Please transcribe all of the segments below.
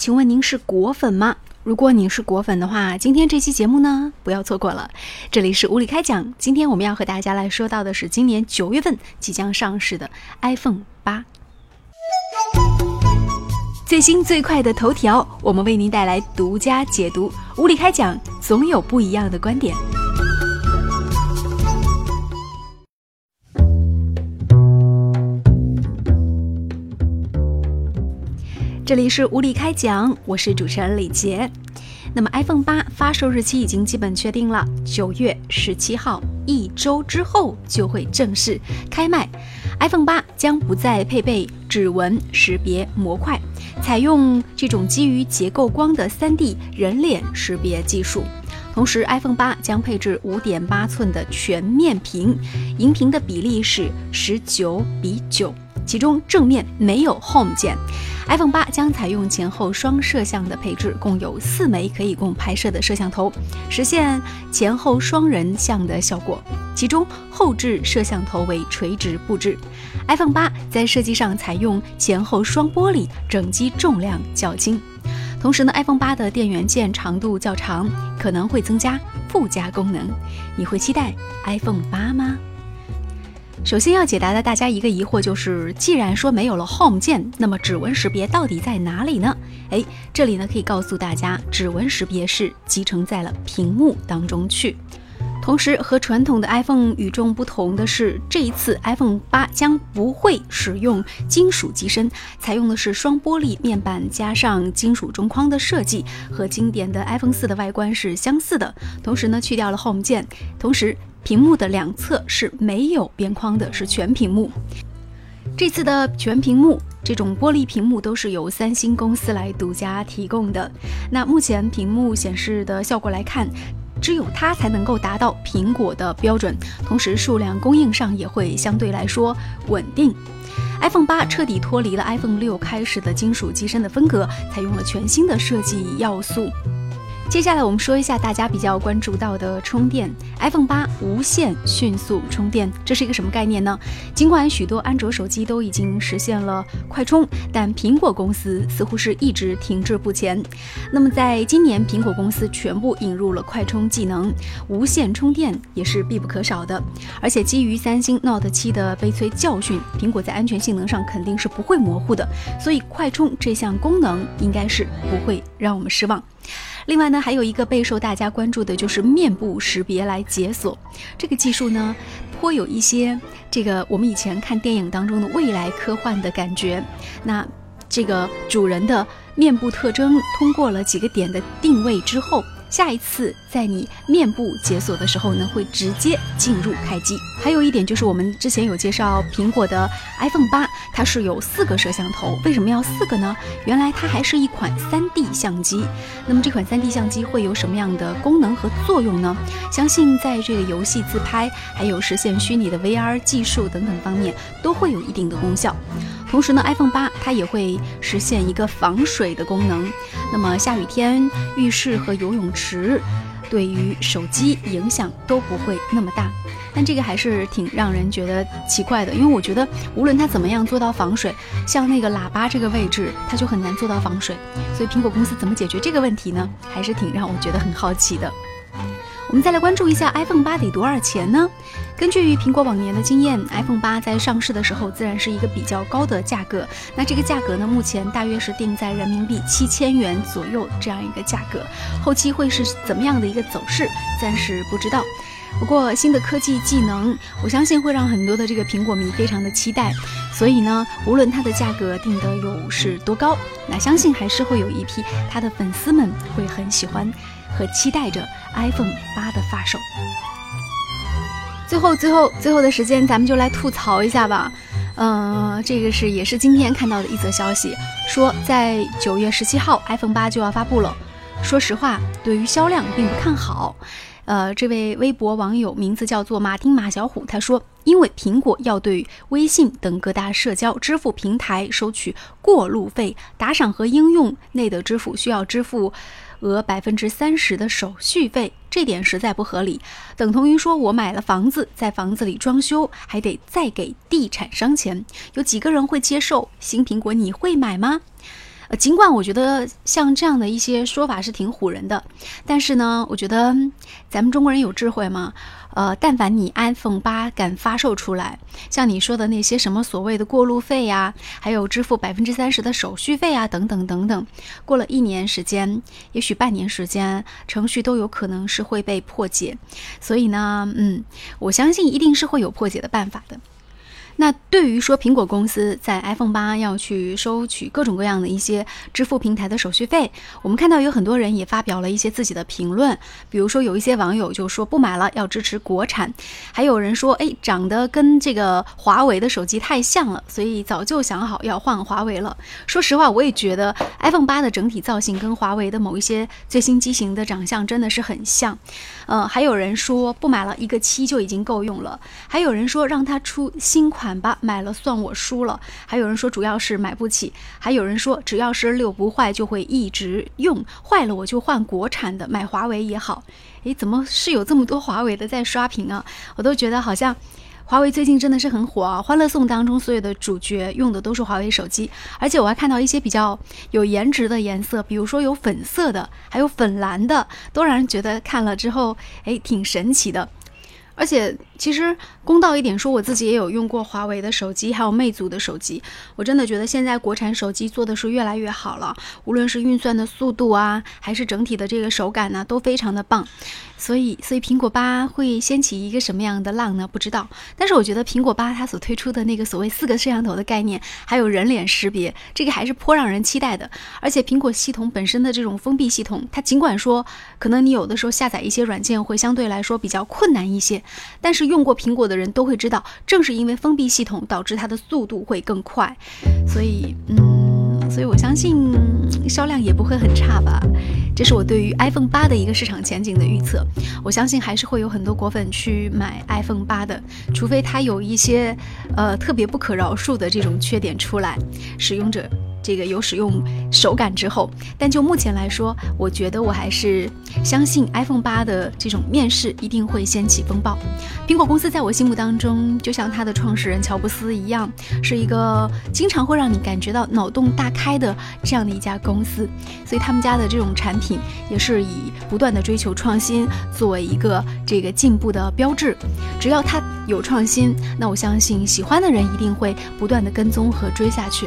请问您是果粉吗？如果您是果粉的话，今天这期节目呢，不要错过了。这里是无理开讲，今天我们要和大家来说到的是今年九月份即将上市的 iPhone 八。最新最快的头条，我们为您带来独家解读。无理开讲，总有不一样的观点。这里是无理开讲，我是主持人李杰。那么 iPhone 八发售日期已经基本确定了，九月十七号，一周之后就会正式开卖。iPhone 八将不再配备指纹识别模块，采用这种基于结构光的 3D 人脸识别技术。同时，iPhone 八将配置5.8寸的全面屏，荧屏的比例是19比9。其中正面没有 Home 键，iPhone 八将采用前后双摄像的配置，共有四枚可以供拍摄的摄像头，实现前后双人像的效果。其中后置摄像头为垂直布置。iPhone 八在设计上采用前后双玻璃，整机重量较轻。同时呢，iPhone 八的电源键长度较长，可能会增加附加功能。你会期待 iPhone 八吗？首先要解答的大家一个疑惑就是，既然说没有了 Home 键，那么指纹识别到底在哪里呢？哎，这里呢可以告诉大家，指纹识别是集成在了屏幕当中去。同时和传统的 iPhone 与众不同的是，这一次 iPhone 八将不会使用金属机身，采用的是双玻璃面板加上金属中框的设计，和经典的 iPhone 四的外观是相似的。同时呢，去掉了 Home 键，同时。屏幕的两侧是没有边框的，是全屏幕。这次的全屏幕这种玻璃屏幕都是由三星公司来独家提供的。那目前屏幕显示的效果来看，只有它才能够达到苹果的标准，同时数量供应上也会相对来说稳定。iPhone 八彻底脱离了 iPhone 六开始的金属机身的风格，采用了全新的设计要素。接下来我们说一下大家比较关注到的充电，iPhone 八无线迅速充电，这是一个什么概念呢？尽管许多安卓手机都已经实现了快充，但苹果公司似乎是一直停滞不前。那么在今年，苹果公司全部引入了快充技能，无线充电也是必不可少的。而且基于三星 Note 七的悲催教训，苹果在安全性能上肯定是不会模糊的，所以快充这项功能应该是不会让我们失望。另外呢，还有一个备受大家关注的就是面部识别来解锁这个技术呢，颇有一些这个我们以前看电影当中的未来科幻的感觉。那这个主人的面部特征通过了几个点的定位之后。下一次在你面部解锁的时候呢，会直接进入开机。还有一点就是，我们之前有介绍苹果的 iPhone 八，它是有四个摄像头。为什么要四个呢？原来它还是一款 3D 相机。那么这款 3D 相机会有什么样的功能和作用呢？相信在这个游戏自拍，还有实现虚拟的 VR 技术等等方面，都会有一定的功效。同时呢，iPhone 八它也会实现一个防水的功能。那么下雨天、浴室和游泳池，对于手机影响都不会那么大。但这个还是挺让人觉得奇怪的，因为我觉得无论它怎么样做到防水，像那个喇叭这个位置，它就很难做到防水。所以苹果公司怎么解决这个问题呢？还是挺让我觉得很好奇的。我们再来关注一下 iPhone 八得多少钱呢？根据苹果往年的经验，iPhone 八在上市的时候自然是一个比较高的价格。那这个价格呢，目前大约是定在人民币七千元左右这样一个价格。后期会是怎么样的一个走势，暂时不知道。不过新的科技技能，我相信会让很多的这个苹果迷非常的期待。所以呢，无论它的价格定得有是多高，那相信还是会有一批它的粉丝们会很喜欢。和期待着 iPhone 八的发售。最后，最后，最后的时间，咱们就来吐槽一下吧。嗯，这个是也是今天看到的一则消息，说在九月十七号，iPhone 八就要发布了。说实话，对于销量并不看好。呃，这位微博网友名字叫做马丁马小虎，他说，因为苹果要对微信等各大社交支付平台收取过路费，打赏和应用内的支付需要支付。额百分之三十的手续费，这点实在不合理，等同于说我买了房子，在房子里装修，还得再给地产商钱，有几个人会接受？新苹果你会买吗？呃，尽管我觉得像这样的一些说法是挺唬人的，但是呢，我觉得咱们中国人有智慧嘛。呃，但凡你 iPhone 八敢发售出来，像你说的那些什么所谓的过路费呀，还有支付百分之三十的手续费啊，等等等等，过了一年时间，也许半年时间，程序都有可能是会被破解。所以呢，嗯，我相信一定是会有破解的办法的。那对于说苹果公司在 iPhone 八要去收取各种各样的一些支付平台的手续费，我们看到有很多人也发表了一些自己的评论，比如说有一些网友就说不买了，要支持国产；还有人说，哎，长得跟这个华为的手机太像了，所以早就想好要换华为了。说实话，我也觉得 iPhone 八的整体造型跟华为的某一些最新机型的长相真的是很像。嗯，还有人说不买了，一个七就已经够用了。还有人说让他出新款。买吧，买了算我输了。还有人说主要是买不起，还有人说只要是六不坏就会一直用，坏了我就换国产的，买华为也好。诶，怎么是有这么多华为的在刷屏啊？我都觉得好像华为最近真的是很火啊！欢乐颂当中所有的主角用的都是华为手机，而且我还看到一些比较有颜值的颜色，比如说有粉色的，还有粉蓝的，都让人觉得看了之后，诶，挺神奇的。而且，其实公道一点说，我自己也有用过华为的手机，还有魅族的手机。我真的觉得现在国产手机做的是越来越好了，无论是运算的速度啊，还是整体的这个手感呢，都非常的棒。所以，所以苹果八会掀起一个什么样的浪呢？不知道。但是我觉得苹果八它所推出的那个所谓四个摄像头的概念，还有人脸识别，这个还是颇让人期待的。而且苹果系统本身的这种封闭系统，它尽管说可能你有的时候下载一些软件会相对来说比较困难一些。但是用过苹果的人都会知道，正是因为封闭系统导致它的速度会更快，所以，嗯，所以我相信销量也不会很差吧。这是我对于 iPhone 八的一个市场前景的预测。我相信还是会有很多果粉去买 iPhone 八的，除非它有一些呃特别不可饶恕的这种缺点出来，使用者。这个有使用手感之后，但就目前来说，我觉得我还是相信 iPhone 八的这种面世一定会掀起风暴。苹果公司在我心目当中，就像它的创始人乔布斯一样，是一个经常会让你感觉到脑洞大开的这样的一家公司。所以他们家的这种产品也是以不断的追求创新作为一个这个进步的标志。只要它有创新，那我相信喜欢的人一定会不断的跟踪和追下去。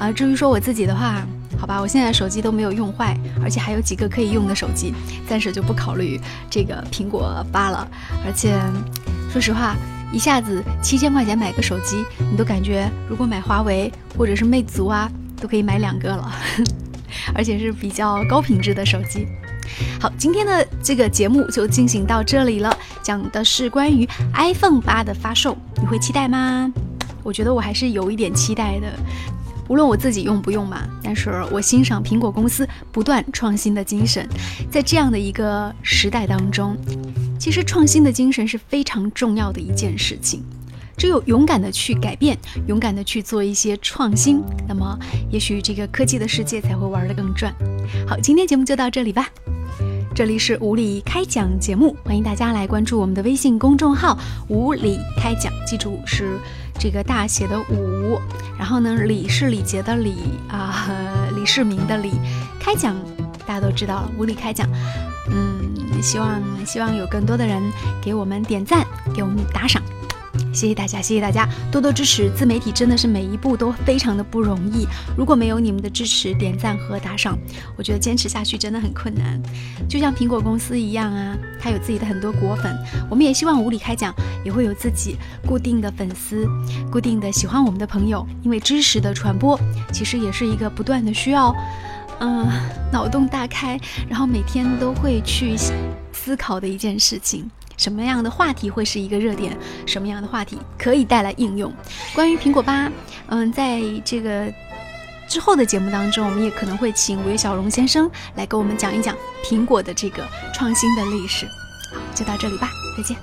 啊，至于说我自己的话，好吧，我现在手机都没有用坏，而且还有几个可以用的手机，暂时就不考虑这个苹果八了。而且，说实话，一下子七千块钱买个手机，你都感觉如果买华为或者是魅族啊，都可以买两个了，而且是比较高品质的手机。好，今天的这个节目就进行到这里了，讲的是关于 iPhone 八的发售，你会期待吗？我觉得我还是有一点期待的。无论我自己用不用嘛，但是我欣赏苹果公司不断创新的精神。在这样的一个时代当中，其实创新的精神是非常重要的一件事情。只有勇敢的去改变，勇敢的去做一些创新，那么也许这个科技的世界才会玩得更转。好，今天节目就到这里吧。这里是无理开讲节目，欢迎大家来关注我们的微信公众号“无理开讲”，记住是这个大写的五，然后呢，李是李杰的李啊，李世民的李，开讲大家都知道了，无理开讲，嗯，希望希望有更多的人给我们点赞，给我们打赏。谢谢大家，谢谢大家多多支持自媒体，真的是每一步都非常的不容易。如果没有你们的支持、点赞和打赏，我觉得坚持下去真的很困难。就像苹果公司一样啊，它有自己的很多果粉，我们也希望无理开讲也会有自己固定的粉丝、固定的喜欢我们的朋友。因为知识的传播其实也是一个不断的需要，嗯，脑洞大开，然后每天都会去思考的一件事情。什么样的话题会是一个热点？什么样的话题可以带来应用？关于苹果八，嗯，在这个之后的节目当中，我们也可能会请韦小龙先生来给我们讲一讲苹果的这个创新的历史。好，就到这里吧，再见。